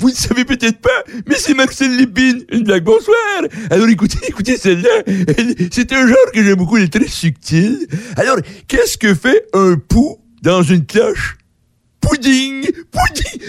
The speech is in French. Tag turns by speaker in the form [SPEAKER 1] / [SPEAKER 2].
[SPEAKER 1] vous ne savez peut-être pas, mais c'est Marcel Lépine. Une blague, bonsoir. Alors écoutez, écoutez celle-là. C'est un genre que j'aime beaucoup, elle est très subtil. Alors, qu'est-ce que fait un pou dans une cloche? Pudding! Pudding!